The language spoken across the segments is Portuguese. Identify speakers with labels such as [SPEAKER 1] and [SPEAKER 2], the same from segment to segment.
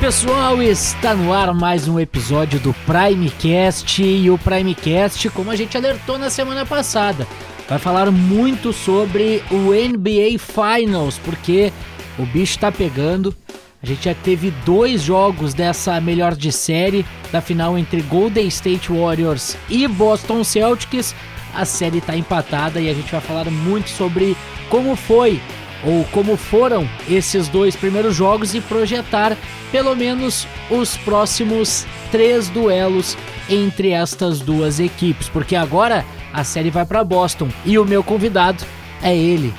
[SPEAKER 1] pessoal, está no ar mais um episódio do Primecast e o Primecast, como a gente alertou na semana passada, vai falar muito sobre o NBA Finals, porque o bicho está pegando. A gente já teve dois jogos dessa melhor de série, da final entre Golden State Warriors e Boston Celtics. A série está empatada e a gente vai falar muito sobre como foi ou como foram esses dois primeiros jogos e projetar pelo menos os próximos três duelos entre estas duas equipes, porque agora a série vai para Boston e o meu convidado é ele,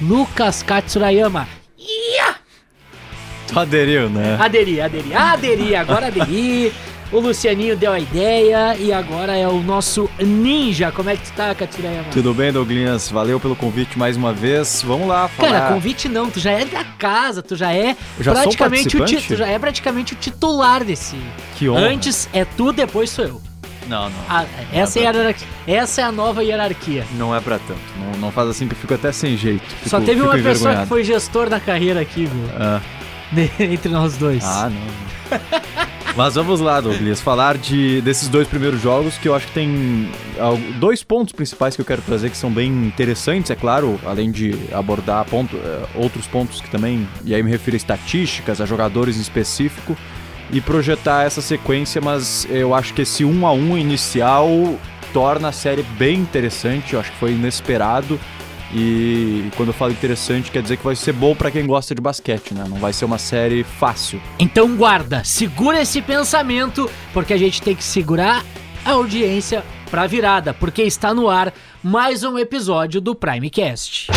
[SPEAKER 1] Lucas Katsurayama.
[SPEAKER 2] Tu aderiu, né?
[SPEAKER 1] Aderi, aderi, aderi, agora aderi. O Lucianinho deu a ideia e agora é o nosso ninja. Como é que tu tá, Catirayama?
[SPEAKER 2] Tudo bem, Douglas? Valeu pelo convite mais uma vez. Vamos lá,
[SPEAKER 1] falar. Cara, convite não, tu já é da casa, tu já é
[SPEAKER 2] já
[SPEAKER 1] praticamente o tu já é praticamente o titular desse.
[SPEAKER 2] Que honra.
[SPEAKER 1] Antes é tu, depois sou eu.
[SPEAKER 2] Não, não.
[SPEAKER 1] Ah, essa, não é, é hierarquia, essa é a nova hierarquia.
[SPEAKER 2] Não é pra tanto. Não, não faz assim que eu fico até sem jeito. Fico,
[SPEAKER 1] Só teve uma pessoa que foi gestor da carreira aqui, viu? Ah. Entre nós dois.
[SPEAKER 2] Ah, não. Mas vamos lá, Douglas, falar de, desses dois primeiros jogos que eu acho que tem dois pontos principais que eu quero trazer que são bem interessantes, é claro, além de abordar ponto, eh, outros pontos que também, e aí me refiro a estatísticas, a jogadores em específico, e projetar essa sequência, mas eu acho que esse 1 a 1 inicial torna a série bem interessante, eu acho que foi inesperado e quando eu falo interessante, quer dizer que vai ser bom para quem gosta de basquete, né? Não vai ser uma série fácil.
[SPEAKER 1] Então guarda, segura esse pensamento, porque a gente tem que segurar a audiência pra virada, porque está no ar mais um episódio do Primecast.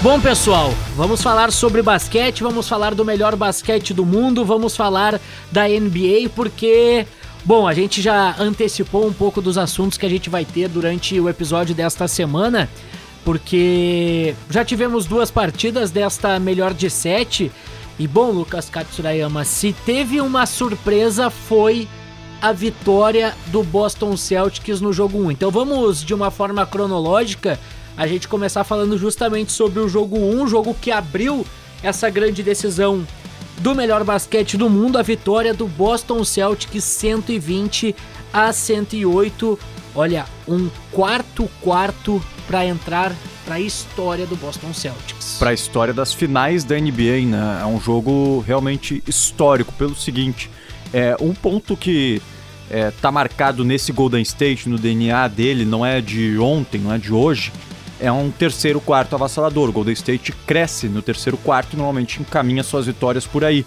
[SPEAKER 1] Bom, pessoal, vamos falar sobre basquete, vamos falar do melhor basquete do mundo, vamos falar da NBA, porque Bom, a gente já antecipou um pouco dos assuntos que a gente vai ter durante o episódio desta semana, porque já tivemos duas partidas desta melhor de sete. E bom, Lucas Katsurayama, se teve uma surpresa foi a vitória do Boston Celtics no jogo 1. Então vamos de uma forma cronológica a gente começar falando justamente sobre o jogo 1, jogo que abriu essa grande decisão do melhor basquete do mundo, a vitória do Boston Celtics 120 a 108. Olha, um quarto quarto para entrar para a história do Boston Celtics.
[SPEAKER 2] Para a história das finais da NBA, né? É um jogo realmente histórico pelo seguinte, é um ponto que é, tá marcado nesse Golden State, no DNA dele, não é de ontem, não é de hoje, é um terceiro quarto avassalador. O Golden State cresce no terceiro quarto e normalmente encaminha suas vitórias por aí.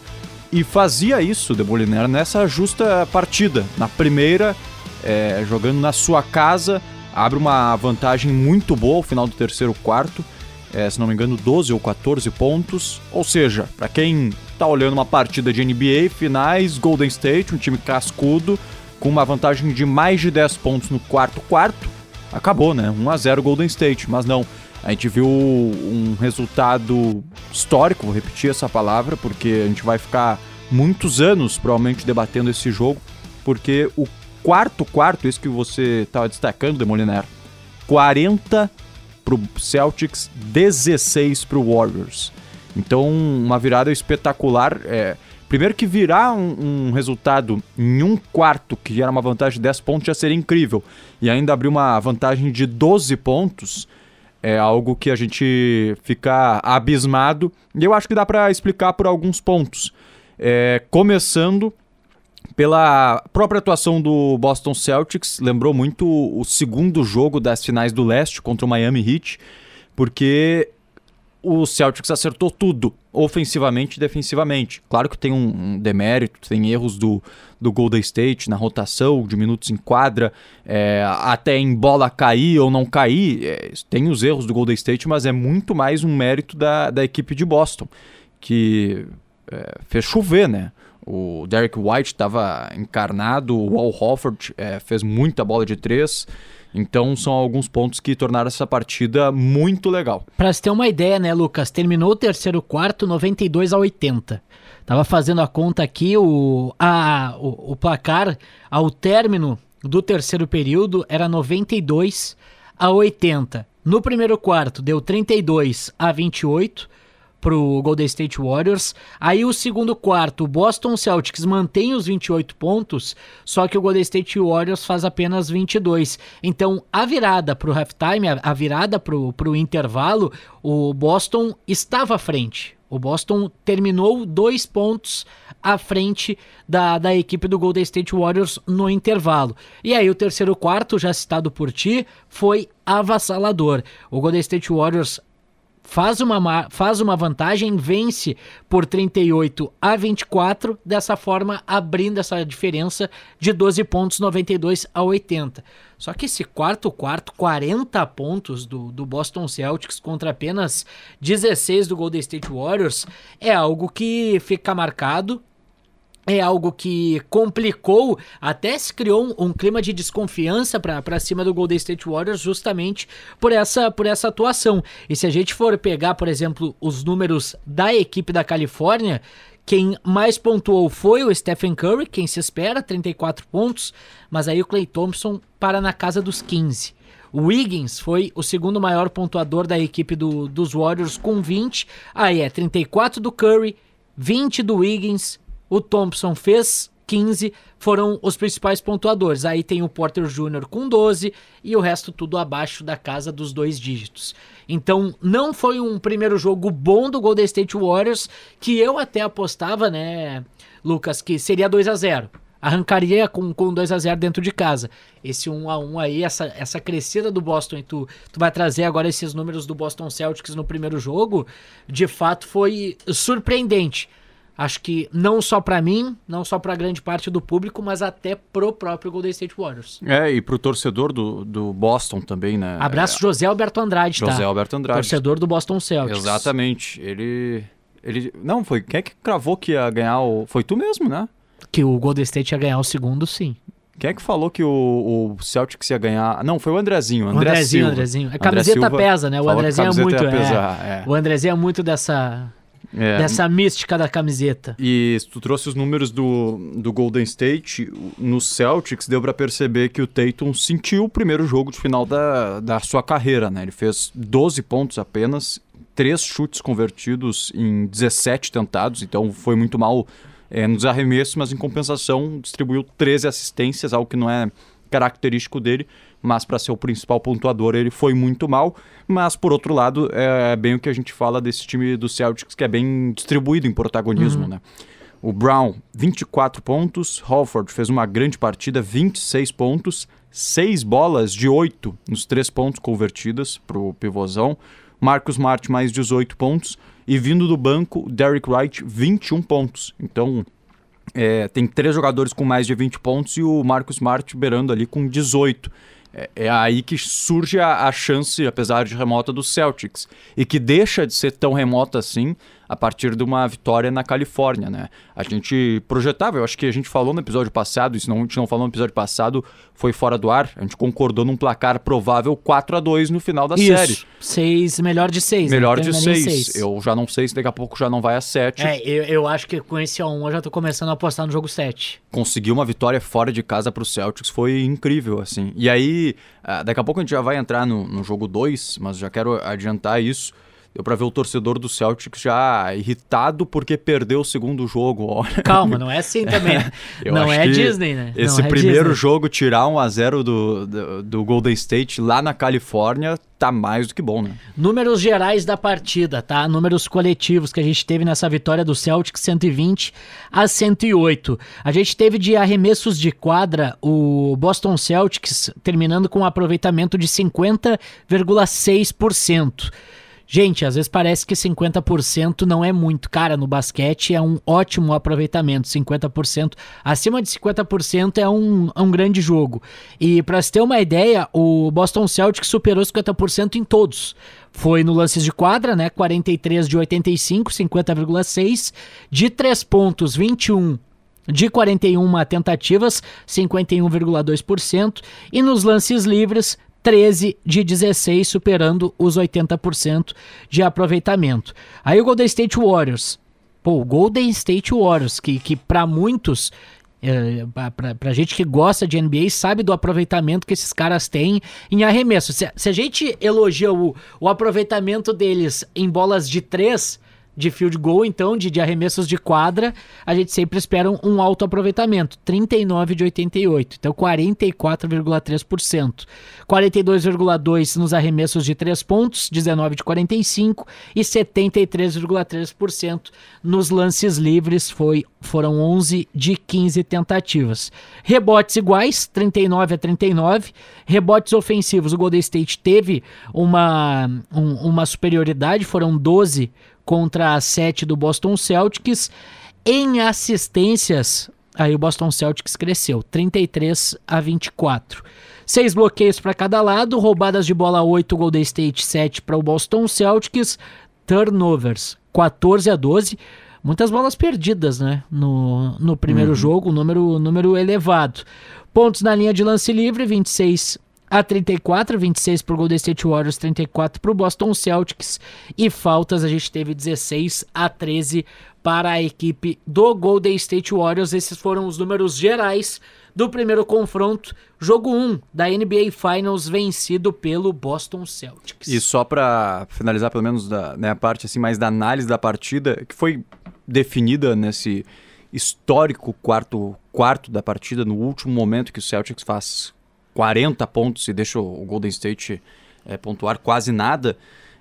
[SPEAKER 2] E fazia isso, Demoliner, nessa justa partida. Na primeira, é, jogando na sua casa, abre uma vantagem muito boa ao final do terceiro quarto. É, se não me engano, 12 ou 14 pontos. Ou seja, para quem está olhando uma partida de NBA, finais, Golden State, um time cascudo, com uma vantagem de mais de 10 pontos no quarto quarto acabou, né? 1 a 0 Golden State, mas não. A gente viu um resultado histórico, vou repetir essa palavra, porque a gente vai ficar muitos anos provavelmente debatendo esse jogo, porque o quarto quarto, isso que você estava destacando, Demoliner, 40 pro Celtics, 16 pro Warriors. Então, uma virada espetacular. É, Primeiro que virar um, um, resultado em um quarto, que era uma vantagem de 10 pontos, já seria incrível. E ainda abrir uma vantagem de 12 pontos é algo que a gente fica abismado. E eu acho que dá para explicar por alguns pontos. É, começando pela própria atuação do Boston Celtics, lembrou muito o segundo jogo das finais do leste contra o Miami Heat, porque o Celtics acertou tudo, ofensivamente e defensivamente. Claro que tem um, demérito, tem erros do, do Golden State na rotação, de minutos em quadra, é, até em bola cair ou não cair. É, tem os erros do Golden State, mas é muito mais um mérito da, da equipe de Boston, que é, fez chover, né? O Derek White estava encarnado, o Al Hofford é, fez muita bola de três. Então são alguns pontos que tornaram essa partida muito legal.
[SPEAKER 1] Para você ter uma ideia, né, Lucas? Terminou o terceiro quarto 92 a 80. Tava fazendo a conta aqui, o, a, o, o placar ao término do terceiro período era 92 a 80. No primeiro quarto deu 32 a 28. Pro Golden State Warriors. Aí o segundo quarto, o Boston Celtics mantém os 28 pontos, só que o Golden State Warriors faz apenas 22. Então, a virada pro halftime, a virada pro, pro intervalo, o Boston estava à frente. O Boston terminou dois pontos à frente da, da equipe do Golden State Warriors no intervalo. E aí o terceiro quarto, já citado por ti, foi avassalador. O Golden State Warriors faz uma, faz uma vantagem, vence por 38 a 24, dessa forma abrindo essa diferença de 12 pontos, 92 a 80. Só que esse quarto quarto, 40 pontos do, do Boston Celtics contra apenas 16 do Golden State Warriors, é algo que fica marcado é algo que complicou, até se criou um, um clima de desconfiança para cima do Golden State Warriors justamente por essa, por essa atuação. E se a gente for pegar, por exemplo, os números da equipe da Califórnia, quem mais pontuou foi o Stephen Curry, quem se espera, 34 pontos, mas aí o Clay Thompson para na casa dos 15. O Wiggins foi o segundo maior pontuador da equipe do, dos Warriors com 20. Aí é 34 do Curry, 20 do Wiggins, o Thompson fez 15, foram os principais pontuadores. Aí tem o Porter Jr. com 12 e o resto tudo abaixo da casa dos dois dígitos. Então, não foi um primeiro jogo bom do Golden State Warriors, que eu até apostava, né, Lucas, que seria 2 a 0 arrancaria com, com 2 a 0 dentro de casa. Esse 1 a 1 aí, essa, essa crescida do Boston, tu, tu vai trazer agora esses números do Boston Celtics no primeiro jogo, de fato foi surpreendente. Acho que não só para mim, não só para grande parte do público, mas até pro próprio Golden State Warriors.
[SPEAKER 2] É, e pro torcedor do, do Boston também, né?
[SPEAKER 1] Abraço é, José Alberto Andrade,
[SPEAKER 2] José tá? José Alberto Andrade.
[SPEAKER 1] Torcedor do Boston Celtics.
[SPEAKER 2] Exatamente. Ele ele não foi, quem é que cravou que ia ganhar o foi tu mesmo, né?
[SPEAKER 1] Que o Golden State ia ganhar o segundo, sim.
[SPEAKER 2] Quem é que falou que o, o Celtics ia ganhar? Não, foi o Andrezinho. André
[SPEAKER 1] o Andrezinho,
[SPEAKER 2] Silva.
[SPEAKER 1] Andrezinho. A camiseta André pesa, né? O Andrezinho é muito. É, é. O Andrezinho é muito dessa é. Dessa mística da camiseta.
[SPEAKER 2] E tu trouxe os números do, do Golden State, no Celtics, deu para perceber que o Tatum sentiu o primeiro jogo de final da, da sua carreira, né? Ele fez 12 pontos apenas, três chutes convertidos em 17 tentados, então foi muito mal é, nos arremessos, mas em compensação distribuiu 13 assistências, algo que não é característico dele, mas para ser o principal pontuador ele foi muito mal. Mas por outro lado, é bem o que a gente fala desse time do Celtics, que é bem distribuído em protagonismo, uhum. né? O Brown, 24 pontos. Halford fez uma grande partida, 26 pontos. 6 bolas de 8 nos 3 pontos convertidas para o pivôzão. Marcos Smart, mais 18 pontos. E vindo do banco, Derek Wright, 21 pontos. Então, é, tem três jogadores com mais de 20 pontos e o Marcos Smart beirando ali com 18. É, é aí que surge a, a, chance, apesar de remota, do Celtics. E que deixa de ser tão remota assim a partir de uma vitória na Califórnia, né? A gente projetava, eu acho que a gente falou no episódio passado, isso não, a gente não falou no episódio passado, foi fora do ar, a gente concordou num placar provável 4 a 2 no final da
[SPEAKER 1] isso.
[SPEAKER 2] série.
[SPEAKER 1] Seis, melhor de seis.
[SPEAKER 2] Né? Melhor né? de seis. seis. Eu já não sei se daqui a pouco já não vai a 7.
[SPEAKER 1] É, eu, eu acho que com esse a 1 eu já tô começando a apostar no jogo 7.
[SPEAKER 2] Conseguir uma vitória fora de casa pro Celtics foi incrível, assim. E aí, ah, daqui a pouco a gente já vai entrar no, no jogo 2, mas já quero adiantar isso. Deu pra ver o torcedor do Celtics já irritado porque perdeu o segundo jogo.
[SPEAKER 1] Olha. Calma, não é assim também. É, não é Disney, né?
[SPEAKER 2] Esse
[SPEAKER 1] é
[SPEAKER 2] primeiro
[SPEAKER 1] Disney.
[SPEAKER 2] jogo, tirar 1 a 0 do, do, do, Golden State lá na Califórnia, tá mais do que bom, né?
[SPEAKER 1] Números gerais da partida, tá? Números coletivos que a gente teve nessa vitória do Celtics 120 a 108. A gente teve de arremessos de quadra o Boston Celtics terminando com um aproveitamento de 50,6%. Gente, às vezes parece que 50% não é muito. Cara, no basquete é um ótimo aproveitamento. 50%. Acima de 50% é um, é um grande jogo. E para se ter uma ideia, o Boston Celtics superou 50% em todos. Foi no lances de quadra, né? 43 de 85, 50,6. De 3 pontos, 21 de 41 tentativas, 51,2%, e nos lances livres, 13 de 16, superando os 80% de aproveitamento. Aí o Golden State Warriors. Pô, o Golden State Warriors, que, que para muitos é, pra, pra gente que gosta de NBA, sabe do aproveitamento que esses caras têm em arremesso. Se, se a gente elogia o, o aproveitamento deles em bolas de três, de field goal, então, de, de arremessos de quadra, a gente sempre espera um, alto aproveitamento, 39 de 88, então 44,3%. 42,2 nos arremessos de 3 pontos, 19 de 45 e 73,3% nos lances livres, foi foram 11 de 15 tentativas. Rebotes iguais, 39 a 39. Rebotes ofensivos, o Golden State teve uma, um, uma superioridade, foram 12 contra a 7 do Boston Celtics. Em assistências, aí o Boston Celtics cresceu, 33 a 24. Seis bloqueios para cada lado, roubadas de bola 8, Golden State 7 para o Boston Celtics, turnovers 14 a 12. Muitas bolas perdidas, né? No, no primeiro uhum. jogo, número, número elevado. Pontos na linha de lance livre, 26 a 34, 26 para o Golden State Warriors, 34 para o Boston Celtics. E faltas a gente teve 16 a 13 para a equipe do Golden State Warriors. Esses foram os números gerais do primeiro confronto. Jogo 1 da NBA Finals vencido pelo Boston Celtics.
[SPEAKER 2] E só para finalizar pelo menos da né, a parte assim mais da análise da partida, que foi definida nesse histórico quarto quarto da partida no último momento que o Celtics faz 40 pontos e deixa o Golden State é, pontuar quase nada,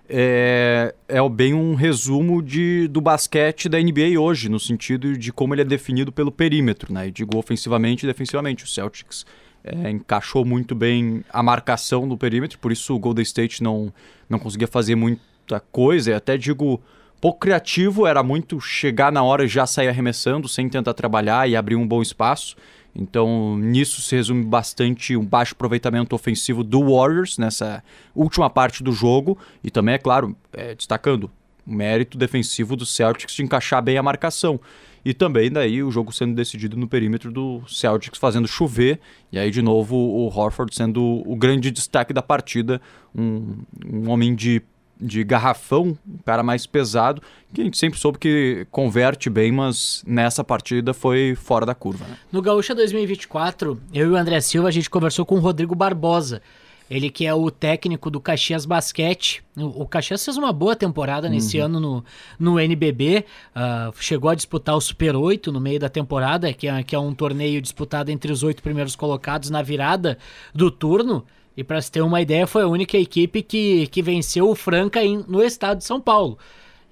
[SPEAKER 2] é, é bem um resumo de, do basquete da NBA hoje, no sentido de como ele é definido pelo perímetro, né? E digo ofensivamente e defensivamente. O Celtics é, encaixou muito bem a marcação do perímetro, por isso o Golden State não, não conseguia fazer muita coisa, e até digo pouco criativo, era muito chegar na hora e já sair arremessando, sem tentar trabalhar e abrir um bom espaço. Então, nisso se resume bastante um baixo aproveitamento ofensivo do Warriors nessa última parte do jogo. E também, é claro, é, destacando o mérito defensivo do Celtics de encaixar bem a marcação. E também daí o jogo sendo decidido no perímetro do Celtics fazendo chover. E aí, de novo, o Horford sendo o grande destaque da partida. Um, um homem de de garrafão, um cara mais pesado, que a gente sempre soube que converte bem, mas nessa partida foi fora da curva. Né?
[SPEAKER 1] No Gaúcha 2024, eu e o André Silva, a gente conversou com o Rodrigo Barbosa, ele que é o técnico do Caxias Basquete. O, Caxias fez uma boa temporada nesse uhum. ano no, no NBB. Uh, ah, chegou a disputar o Super 8 no meio da temporada, que é, que é um torneio disputado entre os oito primeiros colocados na virada do turno. E para se ter uma ideia, foi a única equipe que, que venceu o Franca em, no estado de São Paulo.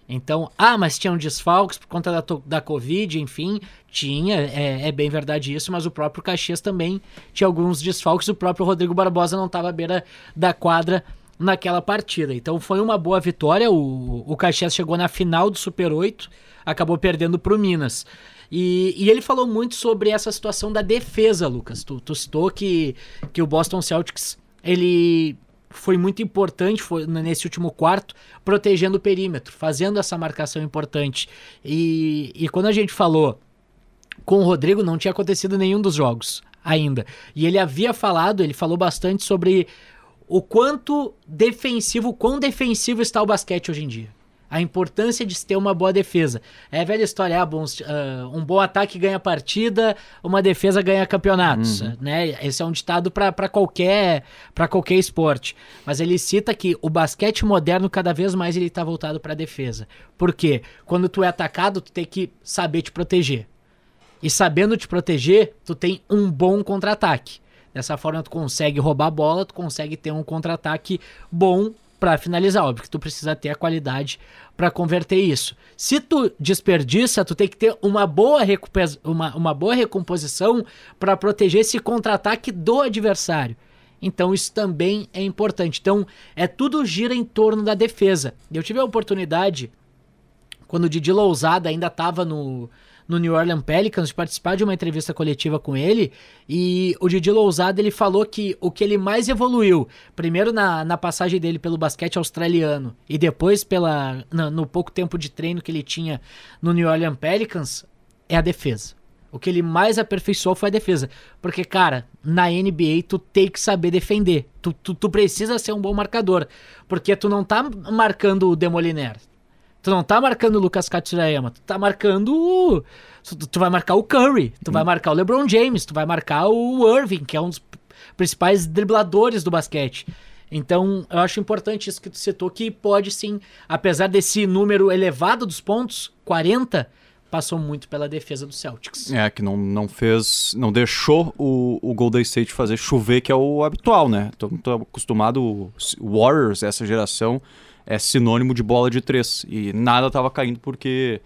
[SPEAKER 1] Então, ah, mas tinham desfalques por conta da, da Covid, enfim, tinha, é, é, bem verdade isso, mas o próprio Caxias também tinha alguns desfalques, o próprio Rodrigo Barbosa não estava à beira da quadra naquela partida. Então foi uma boa vitória, o, o Caxias chegou na final do Super 8, acabou perdendo para o Minas. E, e, ele falou muito sobre essa situação da defesa, Lucas. Tu, tu citou que, que o Boston Celtics ele foi muito importante foi nesse último quarto, protegendo o perímetro, fazendo essa marcação importante. E, e quando a gente falou com o Rodrigo, não tinha acontecido nenhum dos jogos ainda. E ele havia falado, ele falou bastante sobre o quanto defensivo, quão defensivo está o basquete hoje em dia a importância de se ter uma boa defesa. É a velha história, ah, bons, uh, um bom ataque ganha partida, uma defesa ganha campeonatos, uhum. né? Esse é um ditado para qualquer qualquer esporte. Mas ele cita que o basquete moderno cada vez mais ele tá voltado para defesa. Por quê? Quando tu é atacado, tu tem que saber te proteger. E sabendo te proteger, tu tem um bom contra-ataque. Dessa forma tu consegue roubar a bola, tu consegue ter um contra-ataque bom para finalizar. Óbvio que tu precisa ter a qualidade para converter isso. Se tu desperdiça, tu tem que ter uma boa, uma, uma boa recomposição para proteger esse contra-ataque do adversário. Então isso também é importante. Então é tudo gira em torno da defesa. Eu tive a oportunidade quando o Didi Lousada ainda estava no no New Orleans Pelicans, de participar de uma entrevista coletiva com ele, e o Didi Lousada ele falou que o que ele mais evoluiu, primeiro na, na passagem dele pelo basquete australiano e depois pela no, no pouco tempo de treino que ele tinha no New Orleans Pelicans, é a defesa. O que ele mais aperfeiçoou foi a defesa. Porque, cara, na NBA tu tem que saber defender. Tu, tu, tu precisa ser um bom marcador. Porque tu não tá marcando o Demoliner. Tu não tá marcando o Lucas Katsuyama, tu tá marcando. Tu, tu vai marcar o Curry, tu hum. vai marcar o LeBron James, tu vai marcar o Irving, que é um dos principais dribladores do basquete. Então, eu acho importante isso que tu citou, que pode sim, apesar desse número elevado dos pontos, 40, passou muito pela defesa do Celtics.
[SPEAKER 2] É, que não, não fez, não deixou o, o Golden State fazer chover, que é o habitual, né? Tô, tô acostumado, Warriors, essa geração, é sinônimo de bola de três. E nada tava caindo porque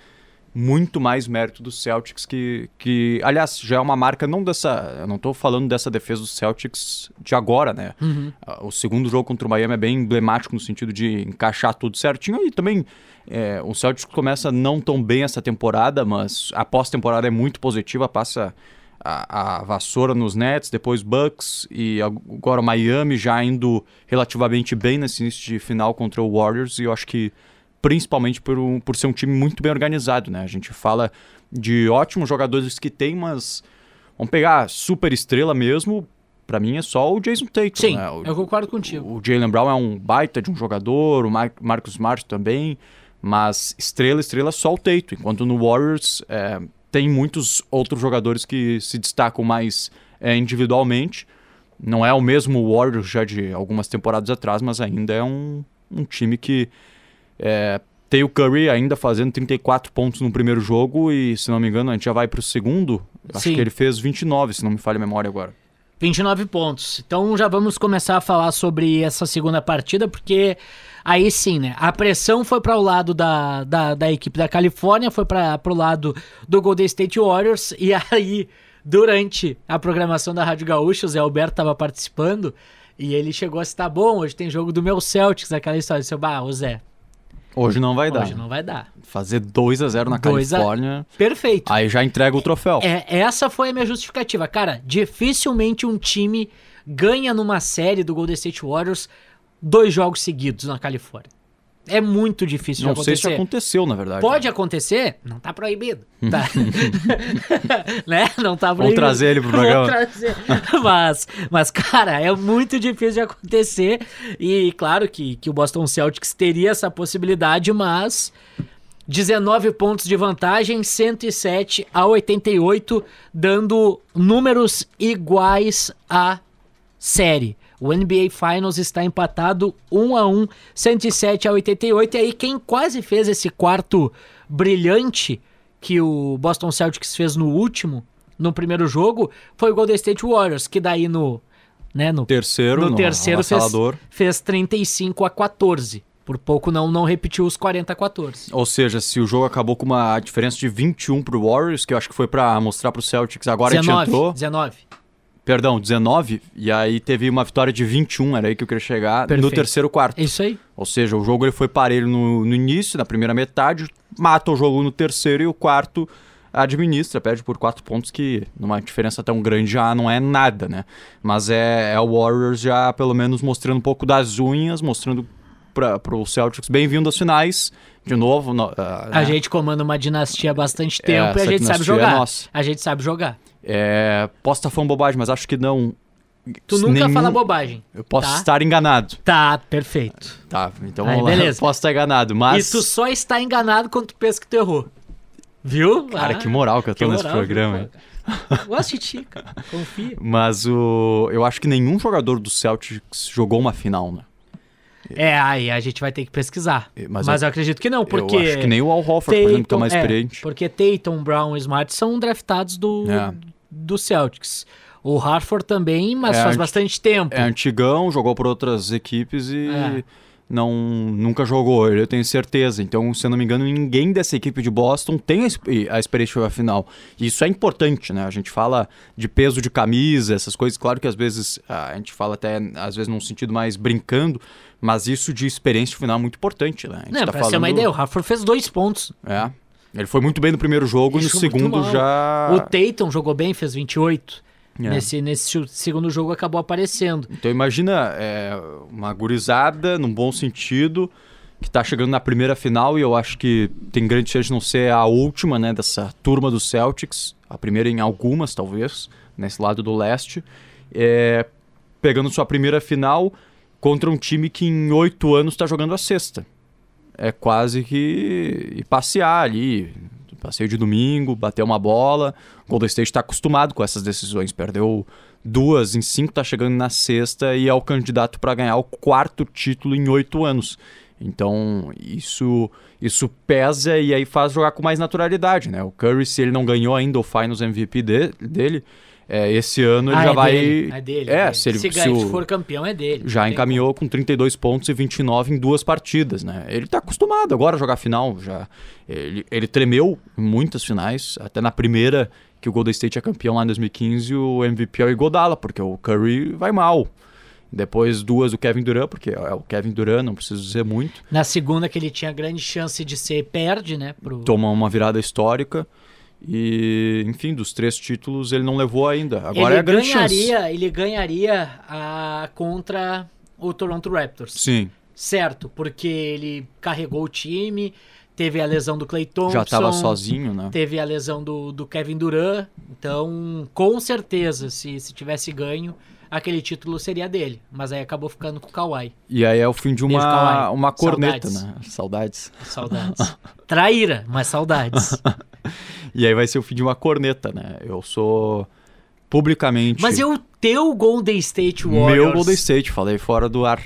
[SPEAKER 2] muito mais mérito do Celtics que, que aliás, já é uma marca não dessa, eu não estou falando dessa defesa do Celtics de agora, né?
[SPEAKER 1] Uhum.
[SPEAKER 2] O segundo jogo contra o Miami é bem emblemático no sentido de encaixar tudo certinho e também é, o Celtics começa não tão bem essa temporada, mas a pós-temporada é muito positiva, passa a, a, vassoura nos Nets, depois Bucks e agora o Miami já indo relativamente bem nesse início de final contra o Warriors e eu acho que principalmente por, um, por ser um time muito bem organizado, né? A gente fala de ótimos jogadores que tem, mas vamos pegar super estrela mesmo, para mim é só o Jason Tatum.
[SPEAKER 1] Sim,
[SPEAKER 2] né? o,
[SPEAKER 1] eu concordo contigo.
[SPEAKER 2] O, o Jalen Brown é um baita de um jogador, o Mar Marcus Smart também, mas estrela, estrela só o Tatum. Enquanto no Warriors é, tem muitos outros jogadores que se destacam mais é, individualmente. Não é o mesmo Warriors já de algumas temporadas atrás, mas ainda é um, um time que é, tem o Curry ainda fazendo 34 pontos no primeiro jogo e, se não me engano, a gente já vai para o segundo. Acho
[SPEAKER 1] Sim.
[SPEAKER 2] que ele fez 29, se não me falha a memória agora.
[SPEAKER 1] 29 pontos. Então já vamos começar a falar sobre essa segunda partida, porque aí sim, né? A pressão foi para o lado da, da, da, equipe da Califórnia, foi para o lado do Golden State Warriors, e aí, durante a programação da Rádio Gaúcha, o Zé Alberto estava participando, e ele chegou a citar, bom, hoje tem jogo do meu Celtics, aquela história. Eu disse, bah, o Zé,
[SPEAKER 2] Hoje não vai dar.
[SPEAKER 1] Hoje não vai dar.
[SPEAKER 2] Fazer 2 a 0 na 2 Califórnia.
[SPEAKER 1] A... Perfeito.
[SPEAKER 2] Aí já entrega o troféu.
[SPEAKER 1] É, essa foi a minha justificativa. Cara, dificilmente um time ganha numa série do Golden State Warriors dois jogos seguidos na Califórnia. É muito difícil
[SPEAKER 2] não
[SPEAKER 1] de acontecer.
[SPEAKER 2] Não sei se aconteceu, na verdade.
[SPEAKER 1] Pode acontecer, não tá proibido. Tá. né? Não tá proibido.
[SPEAKER 2] Vamos trazer ele pro programa.
[SPEAKER 1] trazer. mas, mas, cara, é muito difícil de acontecer. E claro que, que o Boston Celtics teria essa possibilidade, mas 19 pontos de vantagem, 107 a 88, dando números iguais à série. O NBA Finals está empatado 1 a 1, 107 a 88. E aí quem quase fez esse quarto brilhante que o Boston Celtics fez no último, no primeiro jogo, foi o Golden State Warriors, que daí no né, no
[SPEAKER 2] terceiro,
[SPEAKER 1] no,
[SPEAKER 2] no
[SPEAKER 1] terceiro fez, fez 35 a 14. Por pouco não não repetiu os 40 a 14.
[SPEAKER 2] Ou seja, se o jogo acabou com uma diferença de 21 pro Warriors, que eu acho que foi para mostrar pro Celtics, agora
[SPEAKER 1] 19,
[SPEAKER 2] a gente entrou.
[SPEAKER 1] 19.
[SPEAKER 2] Perdão, 19, e aí teve uma vitória de 21, era aí que eu queria chegar,
[SPEAKER 1] Perfeito.
[SPEAKER 2] no terceiro quarto.
[SPEAKER 1] Isso aí.
[SPEAKER 2] Ou seja, o jogo ele foi parelho no, no início, na primeira metade, mata o jogo no terceiro e o quarto administra, perde por quatro pontos, que numa diferença tão grande já não é nada, né? Mas é, é o Warriors já pelo menos mostrando um pouco das unhas, mostrando para o Celtics bem-vindo às finais. De novo, no, uh,
[SPEAKER 1] a né? gente comanda uma dinastia há bastante tempo é, e a gente sabe jogar.
[SPEAKER 2] É
[SPEAKER 1] a gente sabe jogar.
[SPEAKER 2] É, posso estar falando bobagem, mas acho que não.
[SPEAKER 1] Tu nunca nenhum... fala bobagem.
[SPEAKER 2] Eu posso
[SPEAKER 1] tá?
[SPEAKER 2] estar enganado.
[SPEAKER 1] Tá, perfeito.
[SPEAKER 2] Tá, então
[SPEAKER 1] Aí,
[SPEAKER 2] vamos lá.
[SPEAKER 1] beleza.
[SPEAKER 2] posso estar enganado, mas.
[SPEAKER 1] E tu só está enganado quando tu pensa que tu errou. Viu?
[SPEAKER 2] Cara,
[SPEAKER 1] ah,
[SPEAKER 2] que moral que eu tô
[SPEAKER 1] que
[SPEAKER 2] nesse
[SPEAKER 1] moral,
[SPEAKER 2] programa.
[SPEAKER 1] Gosto de ti, cara. Confia.
[SPEAKER 2] Mas o. Eu acho que nenhum jogador do Celtics jogou uma final, né?
[SPEAKER 1] É, aí a gente vai ter que pesquisar.
[SPEAKER 2] Mas,
[SPEAKER 1] Mas
[SPEAKER 2] eu,
[SPEAKER 1] eu acredito que não, porque.
[SPEAKER 2] Eu acho que nem o Al Horford, por exemplo, que é mais experiente.
[SPEAKER 1] porque Tatum, Brown e Smart são draftados do,
[SPEAKER 2] É.
[SPEAKER 1] do Celtics. O Harford também, mas
[SPEAKER 2] É,
[SPEAKER 1] faz bastante tempo.
[SPEAKER 2] É antigão, jogou por outras equipes e
[SPEAKER 1] É.
[SPEAKER 2] não nunca jogou, eu tenho certeza. Então, se eu não me engano, ninguém dessa equipe de Boston tem a, exp- a experiência final. E isso é importante, né? A gente fala de peso de camisa, essas coisas. Claro que às vezes a gente fala até, às vezes, num sentido mais brincando, mas isso de experiência final é muito importante, né? A gente
[SPEAKER 1] Não,
[SPEAKER 2] tá
[SPEAKER 1] pra ser uma ideia, o Harford fez dois pontos.
[SPEAKER 2] É. Ele foi muito bem no primeiro jogo e no segundo já.
[SPEAKER 1] O Tatum jogou bem, fez 28.
[SPEAKER 2] É.
[SPEAKER 1] Nesse, nesse segundo jogo acabou aparecendo.
[SPEAKER 2] Então imagina é, uma gurizada, num bom sentido, que tá chegando na primeira final e eu acho que tem grande chance de não ser a última, né, dessa turma do Celtics, a primeira em algumas, talvez, nesse lado do leste, é, pegando sua primeira final contra um time que em oito anos está jogando a sexta. É quase que ir passear ali. passeio de domingo, bateu uma bola. O Golden State está acostumado com essas decisões. Perdeu duas em cinco, tá chegando na sexta e é o candidato para ganhar o quarto título em oito anos. Então, isso isso pesa e aí faz jogar com mais naturalidade, né? O Curry, se ele não ganhou ainda o Finals MVP de, dele, é, esse ano ele
[SPEAKER 1] Ah,
[SPEAKER 2] já
[SPEAKER 1] é
[SPEAKER 2] vai.
[SPEAKER 1] dele, é dele. é
[SPEAKER 2] É,
[SPEAKER 1] dele.
[SPEAKER 2] se ele
[SPEAKER 1] se,
[SPEAKER 2] se o-
[SPEAKER 1] se for campeão, é dele.
[SPEAKER 2] já encaminhou com 32 pontos e 29 em duas partidas, né? Ele tá acostumado agora a jogar final, já ele, ele tremeu em muitas finais, até na primeira que o Golden State é campeão lá em 2015, o MVP é o Igodala, porque o Curry vai mal. Depois duas o Kevin Durant, porque é o Kevin Durant, não preciso dizer muito.
[SPEAKER 1] como. Na segunda que ele tinha grande chance de ser, perde, né? Pro...
[SPEAKER 2] Toma uma virada histórica e, enfim, dos três títulos ele não levou ainda. Agora
[SPEAKER 1] ele
[SPEAKER 2] é a grande chance.
[SPEAKER 1] ganharia, ele ganharia a, contra o Toronto Raptors.
[SPEAKER 2] Sim,
[SPEAKER 1] Certo, porque ele carregou o time, teve a lesão do Clay Thompson.
[SPEAKER 2] já estava sozinho, né?
[SPEAKER 1] Teve a lesão do, do Kevin Durant. Então, com certeza, se, se tivesse ganho, aquele título seria dele. Mas aí acabou ficando com o Kawhi.
[SPEAKER 2] E aí é o fim de uma,
[SPEAKER 1] Kawhi.
[SPEAKER 2] uma corneta,
[SPEAKER 1] Saudades.
[SPEAKER 2] né? Saudades.
[SPEAKER 1] Saudades. Traíra, mas saudades.
[SPEAKER 2] E aí vai ser o fim de uma corneta, né? Eu sou publicamente.
[SPEAKER 1] Mas e o teu Golden State Warriors?
[SPEAKER 2] Meu Golden State, falei fora do ar.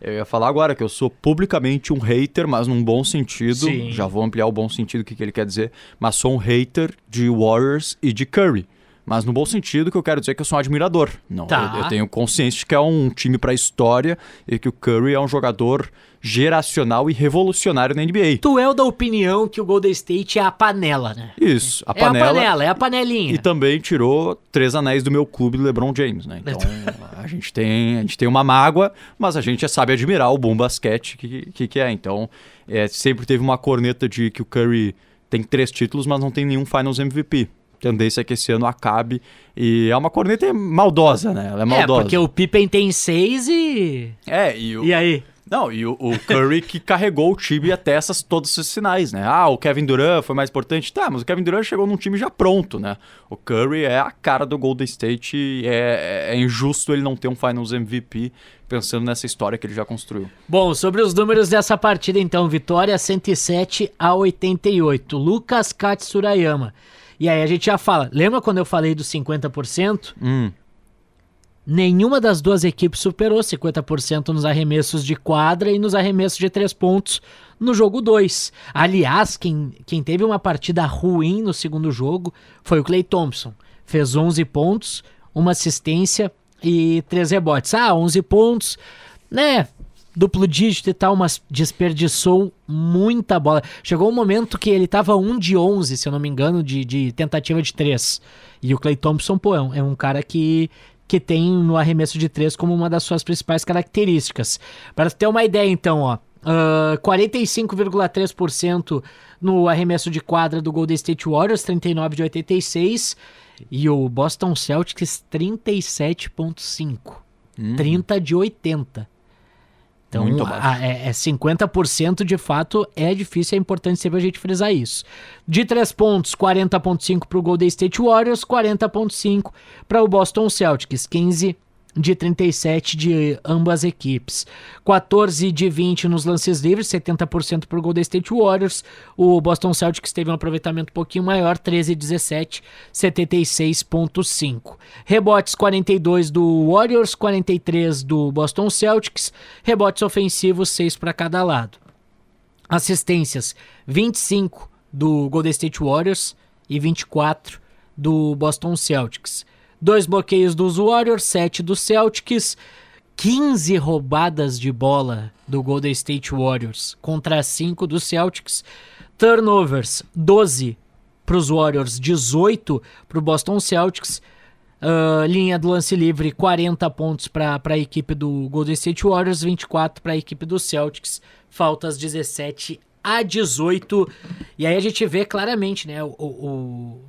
[SPEAKER 2] Eu ia falar agora que eu sou publicamente um hater, mas num bom sentido.
[SPEAKER 1] Sim.
[SPEAKER 2] Já vou ampliar o bom sentido, o que, que ele quer dizer. Mas sou um hater de Warriors e de Curry. Mas no bom sentido que eu quero dizer que eu sou um admirador. Não,
[SPEAKER 1] Tá.
[SPEAKER 2] eu, eu tenho consciência de que é um time pra história e que o Curry é um jogador geracional e revolucionário na NBA.
[SPEAKER 1] Tu é o da opinião que o Golden State é a panela, né?
[SPEAKER 2] Isso, a
[SPEAKER 1] é
[SPEAKER 2] panela.
[SPEAKER 1] a panela, é a panelinha.
[SPEAKER 2] E também tirou três anéis do meu clube LeBron James, né? Então a gente tem a gente tem uma mágoa, mas a gente sabe admirar o bom basquete que, que, que é. Então é, sempre teve uma corneta de que o Curry tem três títulos, mas não tem nenhum Finals MVP. Tendência é que esse ano acabe. E é uma corneta maldosa, né? Ela é
[SPEAKER 1] É,
[SPEAKER 2] maldosa.
[SPEAKER 1] porque o Pippen tem seis e...
[SPEAKER 2] É, e o,
[SPEAKER 1] E aí?
[SPEAKER 2] não, e o, o Curry que carregou o time até essas, todos esses sinais, né? Ah, o Kevin Durant foi mais importante. Tá, mas o Kevin Durant chegou num time já pronto, né? O Curry é a cara do Golden State e é, é injusto ele não ter um Finals MVP pensando nessa história que ele já construiu.
[SPEAKER 1] Bom, sobre os números dessa partida, então, vitória 107 a 88. Lucas Katsurayama. E aí a gente já fala, lembra quando eu falei dos 50%?
[SPEAKER 2] Hum,
[SPEAKER 1] Nenhuma das duas equipes superou 50% nos arremessos de quadra e nos arremessos de três pontos no jogo 2. Aliás, quem, quem teve uma partida ruim no segundo jogo foi o Clay Thompson. Fez 11 pontos, uma assistência e três rebotes. Ah, 11 pontos, né? Duplo dígito e tal, mas desperdiçou muita bola. Chegou um momento que ele tava 1 de 11, se eu não me engano, de, de tentativa de três. E o Clay Thompson, pô, é um, é um cara que, que tem no arremesso de três como uma das suas principais características. Para ter uma ideia, então, ó. ah, 45,3% no arremesso de quadra do Golden State Warriors, 39 de 86. E o Boston Celtics, 37,5. 30 de 80. Então, a- é, é 50% de fato é difícil, é importante sempre a gente frisar isso. De 3 pontos, 40,5 para o Golden State Warriors, 40,5 para o Boston Celtics, 15 de 37 de ambas equipes. 14 de 20 nos lances livres, 70% para o Golden State Warriors. O Boston Celtics teve um aproveitamento um pouquinho maior, 13 de 17, 76,5. Rebotes 42 do Warriors, 43 do Boston Celtics. Rebotes ofensivos, 6 para cada lado. Assistências, 25 do Golden State Warriors e 24 do Boston Celtics. Dois bloqueios dos Warriors, 7 dos Celtics. 15 roubadas de bola do Golden State Warriors contra 5 dos Celtics. Turnovers, 12 para os Warriors, 18 para o Boston Celtics. Ah, linha do lance livre, 40 pontos para a equipe do Golden State Warriors, 24 para a equipe do Celtics. Faltas 17 a 18. E aí a gente vê claramente né, o, o-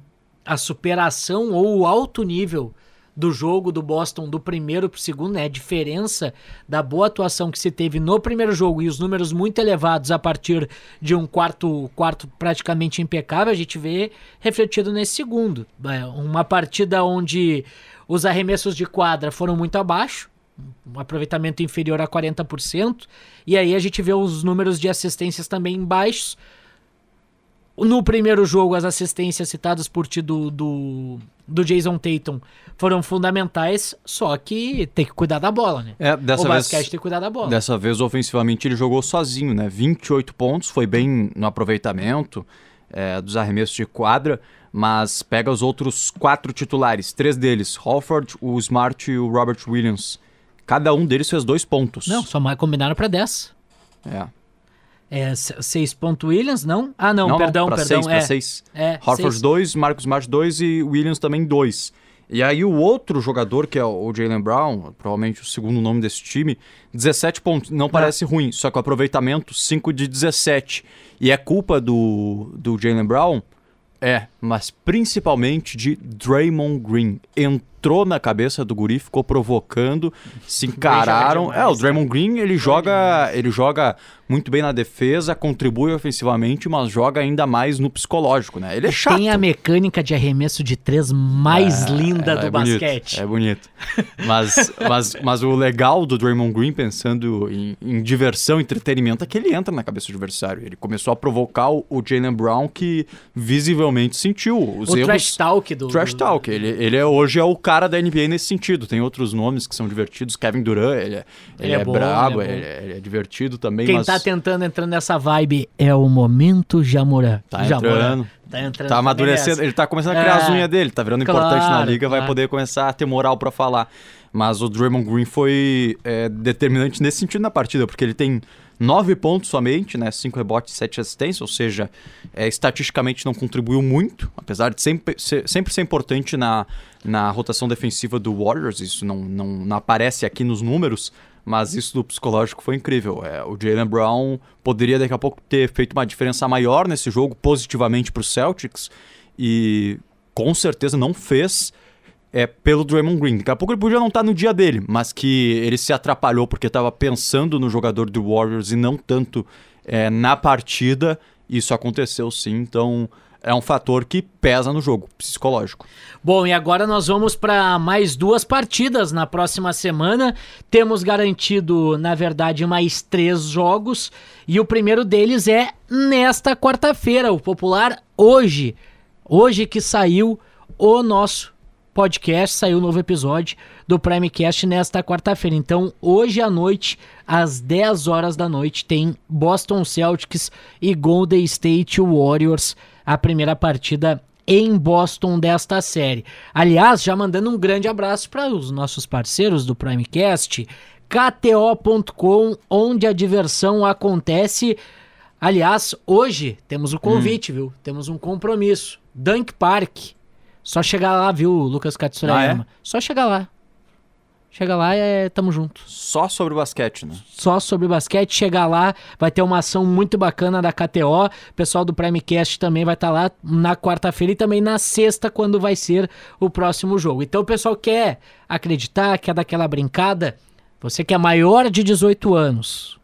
[SPEAKER 1] a superação ou o alto nível do jogo do Boston do primeiro para o segundo, né? A diferença da boa atuação que se teve no primeiro jogo e os números muito elevados a partir de um quarto, quarto praticamente impecável, a gente vê refletido nesse segundo. É, uma partida onde os arremessos de quadra foram muito abaixo, um aproveitamento inferior a 40%, e aí a gente vê os números de assistências também baixos, No primeiro jogo, as assistências citadas por ti do, do, do Jason Tatum foram fundamentais, só que tem que cuidar da bola, né?
[SPEAKER 2] É, dessa
[SPEAKER 1] o
[SPEAKER 2] vez,
[SPEAKER 1] basquete tem que cuidar da bola.
[SPEAKER 2] Dessa vez, ofensivamente, ele jogou sozinho, né? 28 pontos, foi bem no aproveitamento é, dos arremessos de quadra, mas pega os outros quatro titulares, três deles, Holford, o Smart e o Robert Williams. Cada um deles fez dois pontos.
[SPEAKER 1] Não, só mais combinaram para 10.
[SPEAKER 2] É.
[SPEAKER 1] É 6 pontos Williams, não? Ah, não, não perdão,
[SPEAKER 2] não, pra
[SPEAKER 1] perdão.
[SPEAKER 2] Seis,
[SPEAKER 1] é,
[SPEAKER 2] seis.
[SPEAKER 1] É,
[SPEAKER 2] Horford 2, Marcos Smart 2 e Williams também 2. E aí o outro jogador, que é o Jalen Brown, provavelmente o segundo nome desse time, 17 pontos. Não parece ah. ruim, só que o aproveitamento 5 de 17. E é culpa do, do Jalen Brown? É, mas principalmente de Draymond Green. Entrou na cabeça do guri, ficou provocando, se encararam. é, o Draymond Green, ele joga, ele joga muito bem na defesa, contribui ofensivamente, mas joga ainda mais no psicológico, né? Ele é chato.
[SPEAKER 1] Tem a mecânica de arremesso de três mais é, linda do
[SPEAKER 2] é
[SPEAKER 1] basquete.
[SPEAKER 2] Bonito, é bonito. Mas, mas, mas o legal do Draymond Green, pensando em, em, diversão, entretenimento, é que ele entra na cabeça do adversário. Ele começou a provocar o, o Jalen Brown, que visivelmente sentiu os
[SPEAKER 1] o
[SPEAKER 2] erros.
[SPEAKER 1] trash talk do...
[SPEAKER 2] Trash talk. Ele, ele é, hoje é o cara da NBA nesse sentido. Tem outros nomes que são divertidos. Kevin Durant, ele é, ele, ele é, é bom, brabo, ele é, ele é, divertido também,
[SPEAKER 1] Quem
[SPEAKER 2] mas...
[SPEAKER 1] tá tentando entrar nessa vibe é o momento Jamora.
[SPEAKER 2] Tá entrando. Tá entrando. Tá amadurecendo. Ele tá começando a criar é, as unhas dele. Tá virando claro, importante na liga. Claro. Vai poder começar a ter moral para falar. Mas o Draymond Green foi é, determinante nesse sentido na partida, porque ele tem nove pontos somente, né? Cinco rebotes, sete assistências, ou seja, é, estatisticamente não contribuiu muito, apesar de sempre ser, sempre ser importante na, na rotação defensiva do Warriors, isso não, não, não aparece aqui nos números, mas isso do psicológico foi incrível. É, o Jalen Brown poderia daqui a pouco ter feito uma diferença maior nesse jogo, positivamente para os Celtics, e com certeza não fez é, pelo Draymond Green. Daqui a pouco ele podia não estar tá no dia dele, mas que ele se atrapalhou porque estava pensando no jogador do Warriors e não tanto é, na partida. Isso aconteceu sim, então é um fator que pesa no jogo psicológico.
[SPEAKER 1] Bom, e agora nós vamos para mais duas partidas na próxima semana. Temos garantido, na verdade, mais três jogos. E o primeiro deles é nesta quarta-feira, o popular hoje. Hoje que saiu o nosso podcast, saiu um novo episódio do Primecast nesta quarta-feira. Então, hoje à noite, às 10 horas da noite, tem Boston Celtics e Golden State Warriors a primeira partida em Boston desta série. Aliás, já mandando um grande abraço para os nossos parceiros do Primecast, KTO.com, onde a diversão acontece. Aliás, hoje temos o um convite, hum. viu? Temos um compromisso. Dunk Park. Só chegar lá, viu, Lucas Katsurayama? Ah, é? Só chegar lá. Chega lá e é, tamo junto.
[SPEAKER 2] Só sobre basquete, né?
[SPEAKER 1] Só sobre basquete. Chegar lá, vai ter uma ação muito bacana da KTO. O pessoal do Primecast também vai estar tá lá na quarta-feira e também na sexta, quando vai ser o próximo jogo. Então o pessoal quer acreditar, quer dar aquela brincada. Você que é maior de 18 anos,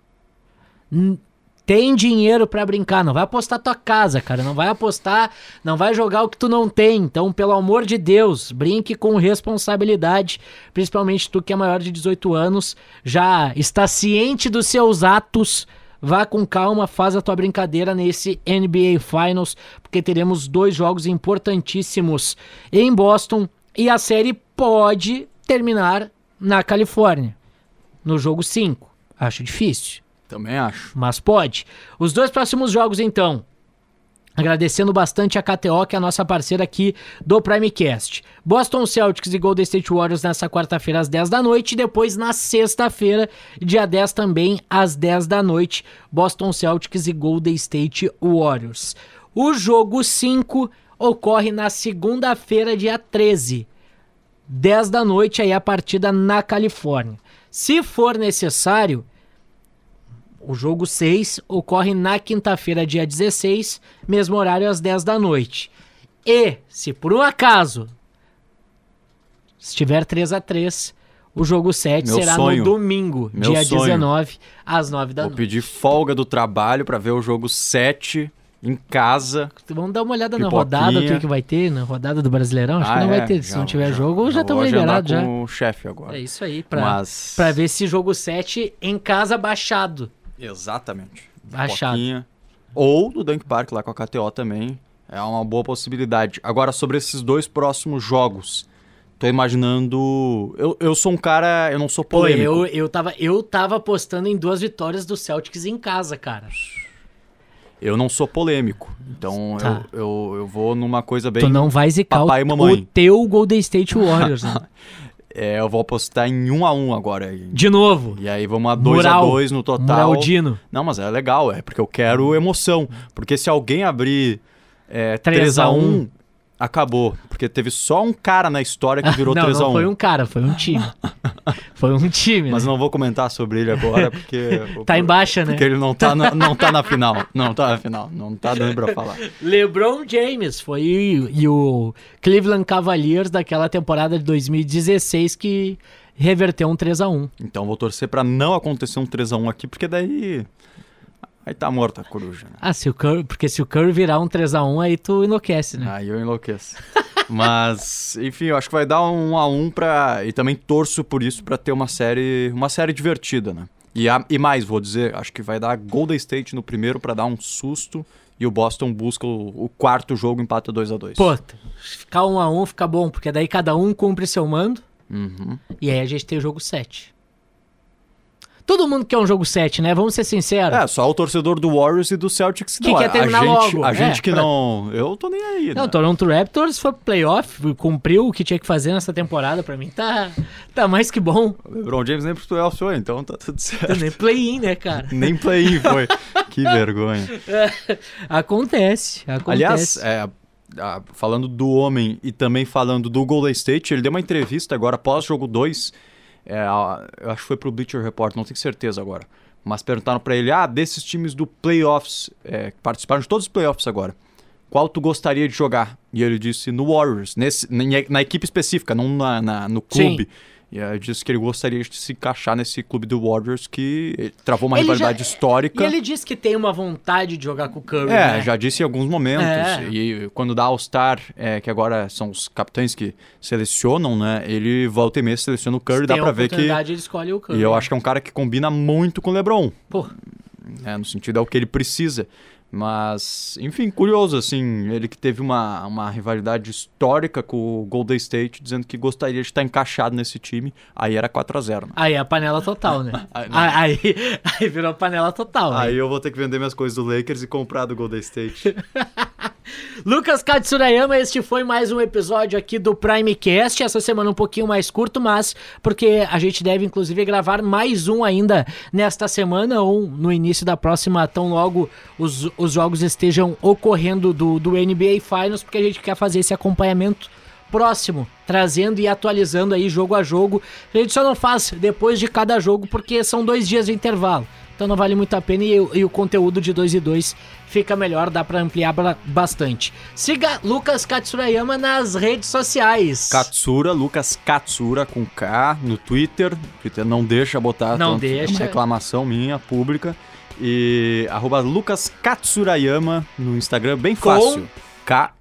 [SPEAKER 1] tem dinheiro para brincar, não vai apostar tua casa, cara, não vai apostar, não vai jogar o que tu não tem. Então, pelo amor de Deus, brinque com responsabilidade, principalmente tu que é maior de 18 anos, já está ciente dos seus atos. Vá com calma, faz a tua brincadeira nesse NBA Finals, porque teremos dois jogos importantíssimos em Boston e a série pode terminar na Califórnia, no jogo 5. Acho difícil.
[SPEAKER 2] Também acho.
[SPEAKER 1] Mas pode. Os dois próximos jogos, então. Agradecendo bastante a KTO, que é a nossa parceira aqui do Primecast. Boston Celtics e Golden State Warriors nessa quarta-feira às 10 da noite. E depois na sexta-feira, dia 10 também, às 10 da noite. Boston Celtics e Golden State Warriors. O jogo 5 ocorre na segunda-feira, dia 13. 10 da noite, aí a partida na Califórnia. Se for necessário, o jogo 6 ocorre na quinta-feira, dia 16, mesmo horário às 10 da noite. E, se por um acaso estiver 3 a 3 o jogo 7 Meu será sonho. no domingo, Meu dia sonho. 19, às 9 da
[SPEAKER 2] Vou
[SPEAKER 1] noite.
[SPEAKER 2] Vou pedir folga do trabalho para ver o jogo 7 em casa.
[SPEAKER 1] Vamos dar uma olhada na rodada, o que, que vai ter, na rodada do Brasileirão. Acho ah, que não é, vai ter. Se já, não tiver já, jogo, já estamos liberados já.
[SPEAKER 2] com o chefe agora.
[SPEAKER 1] É isso aí, para Mas... ver esse jogo 7 em casa baixado.
[SPEAKER 2] Exatamente.
[SPEAKER 1] Baixado.
[SPEAKER 2] Ou no Dunk Park lá com a KTO também. É uma boa possibilidade. Agora, sobre esses dois próximos jogos. Tô imaginando. Eu, eu sou um cara. Eu não sou
[SPEAKER 1] Pô,
[SPEAKER 2] polêmico.
[SPEAKER 1] eu, eu, tava, eu tava apostando em duas vitórias do Celtics em casa, cara.
[SPEAKER 2] Eu não sou polêmico. Então
[SPEAKER 1] Tá.
[SPEAKER 2] eu, eu, eu vou numa coisa bem.
[SPEAKER 1] tu não vai zicar o,
[SPEAKER 2] e
[SPEAKER 1] o teu Golden State Warriors, né?
[SPEAKER 2] É, eu vou apostar em um a um agora.
[SPEAKER 1] De novo.
[SPEAKER 2] E aí vamos a 2 a
[SPEAKER 1] Mural.
[SPEAKER 2] 2 no total.
[SPEAKER 1] Muraldino.
[SPEAKER 2] Não, mas é legal, é porque eu quero emoção. Porque se alguém abrir é,
[SPEAKER 1] 3
[SPEAKER 2] 3 a
[SPEAKER 1] a
[SPEAKER 2] 1
[SPEAKER 1] 1,
[SPEAKER 2] acabou. Porque teve só um cara na história que virou
[SPEAKER 1] não,
[SPEAKER 2] 3 a
[SPEAKER 1] não
[SPEAKER 2] 1
[SPEAKER 1] foi um cara, foi um time. foi um time,
[SPEAKER 2] Mas
[SPEAKER 1] né?
[SPEAKER 2] não vou comentar sobre ele agora, porque.
[SPEAKER 1] Tá em baixa, né?
[SPEAKER 2] Porque ele não tá, na, não tá na final. Não tá na final. Não tá dando pra falar.
[SPEAKER 1] LeBron James foi e o Cleveland Cavaliers daquela temporada de 2016 que reverteu um 3 a 1
[SPEAKER 2] Então vou torcer pra não acontecer um 3 a 1 aqui, porque daí. Aí tá morta a coruja. né?
[SPEAKER 1] Ah, se o Curry, porque se o Curry virar um 3 a 1 aí tu enlouquece, né?
[SPEAKER 2] Aí eu enlouqueço. Mas, enfim, eu acho que vai dar um 1 a 1 pra. E também torço por isso pra ter uma série. Uma série divertida, né? E, a- e mais, vou dizer, acho que vai dar Golden State no primeiro pra dar um susto. E o Boston busca o, o quarto jogo empata 2 a 2
[SPEAKER 1] Pô, ficar 1 a 1 fica bom, porque daí cada um cumpre seu mando
[SPEAKER 2] Uhum.
[SPEAKER 1] e aí a gente tem o jogo 7. Todo mundo quer um jogo 7, né? Vamos ser sinceros.
[SPEAKER 2] É, só o torcedor do Warriors e do Celtics
[SPEAKER 1] Que
[SPEAKER 2] não.
[SPEAKER 1] quer
[SPEAKER 2] a
[SPEAKER 1] terminar
[SPEAKER 2] gente,
[SPEAKER 1] logo,
[SPEAKER 2] A
[SPEAKER 1] é,
[SPEAKER 2] gente que
[SPEAKER 1] pra-
[SPEAKER 2] não. Eu tô nem aí,
[SPEAKER 1] Não,
[SPEAKER 2] né?
[SPEAKER 1] Toronto Raptors foi pro playoff, cumpriu o que tinha que fazer nessa temporada. Pra mim tá, tá mais que bom.
[SPEAKER 2] O LeBron James nem pro playoff foi, então tá tudo certo.
[SPEAKER 1] Nem play-in, né, cara?
[SPEAKER 2] nem play-in foi. que vergonha.
[SPEAKER 1] Acontece, acontece.
[SPEAKER 2] Aliás, é, a- falando do homem e também falando do Golden State, ele deu uma entrevista agora pós-jogo 2. É, eu acho que foi pro Bleacher Report, não tenho certeza agora. Mas perguntaram pra ele: ah, desses times do playoffs, é, que participaram de todos os playoffs agora, qual tu gostaria de jogar? E ele disse no Warriors, nesse, na, na equipe específica, não na, na- no clube. E aí disse que ele gostaria de se encaixar nesse clube do Warriors que travou uma
[SPEAKER 1] Ele já-
[SPEAKER 2] rivalidade histórica.
[SPEAKER 1] E ele disse que tem uma vontade de jogar com o Curry,
[SPEAKER 2] É,
[SPEAKER 1] né?
[SPEAKER 2] já disse em alguns momentos.
[SPEAKER 1] É.
[SPEAKER 2] E quando dá All-Star, é, que agora são os capitães que selecionam, né? Ele volta e meia seleciona o Curry,
[SPEAKER 1] Se
[SPEAKER 2] dá pra ver que.
[SPEAKER 1] ele escolhe o Curry.
[SPEAKER 2] E eu acho que é um cara que combina muito com o LeBron.
[SPEAKER 1] Pô,
[SPEAKER 2] né, no sentido é o que ele precisa. Mas, enfim, curioso, assim, ele que teve uma, uma rivalidade histórica com o Golden State, dizendo que gostaria de estar encaixado nesse time. Aí era 4 a 0 né?
[SPEAKER 1] aí é a panela total, né?
[SPEAKER 2] Aí
[SPEAKER 1] aí, aí virou a panela total. né?
[SPEAKER 2] Aí eu vou ter que vender minhas coisas do Lakers e comprar do Golden State.
[SPEAKER 1] Lucas Katsurayama, este foi mais um episódio aqui do Primecast. Essa semana um pouquinho mais curto, mas porque a gente deve inclusive gravar mais um ainda nesta semana ou no início da próxima, tão logo os, os jogos estejam ocorrendo do, do NBA Finals, porque a gente quer fazer esse acompanhamento próximo, trazendo e atualizando aí jogo a jogo. A gente só não faz depois de cada jogo, porque são dois dias de intervalo. Então não vale muito a pena e, e o conteúdo de 2 e 2 fica melhor, dá pra ampliar ba- bastante. Siga Lucas Katsurayama nas redes sociais.
[SPEAKER 2] Katsura, Lucas Katsura com K no Twitter. Twitter não deixa botar
[SPEAKER 1] Não
[SPEAKER 2] tanto,
[SPEAKER 1] deixa.
[SPEAKER 2] É uma reclamação minha, pública. E arroba Lucas Katsurayama no Instagram, bem
[SPEAKER 1] Com-
[SPEAKER 2] fácil. K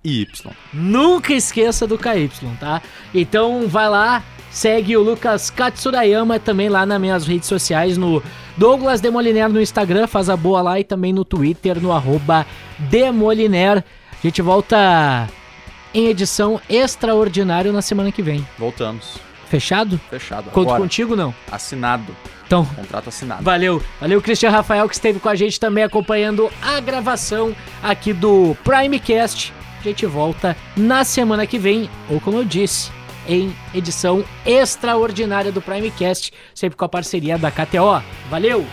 [SPEAKER 2] e Y.
[SPEAKER 1] Nunca esqueça do KY, tá? Então vai lá, segue o Lucas Katsurayama também lá nas minhas redes sociais, no Douglas Demoliner no Instagram, faz a boa lá e também no Twitter, no arroba Demoliner. A gente volta em edição extraordinário na semana que vem.
[SPEAKER 2] Voltamos.
[SPEAKER 1] Fechado?
[SPEAKER 2] Fechado.
[SPEAKER 1] Conto
[SPEAKER 2] Agora,
[SPEAKER 1] não? não.
[SPEAKER 2] assinado.
[SPEAKER 1] Então,
[SPEAKER 2] Contrato assinado.
[SPEAKER 1] Valeu, valeu Cristian Rafael que esteve com a gente também acompanhando a gravação aqui do Primecast. A gente volta na semana que vem, ou como eu disse, em edição extraordinária do Primecast, sempre com a parceria da KTO. Valeu!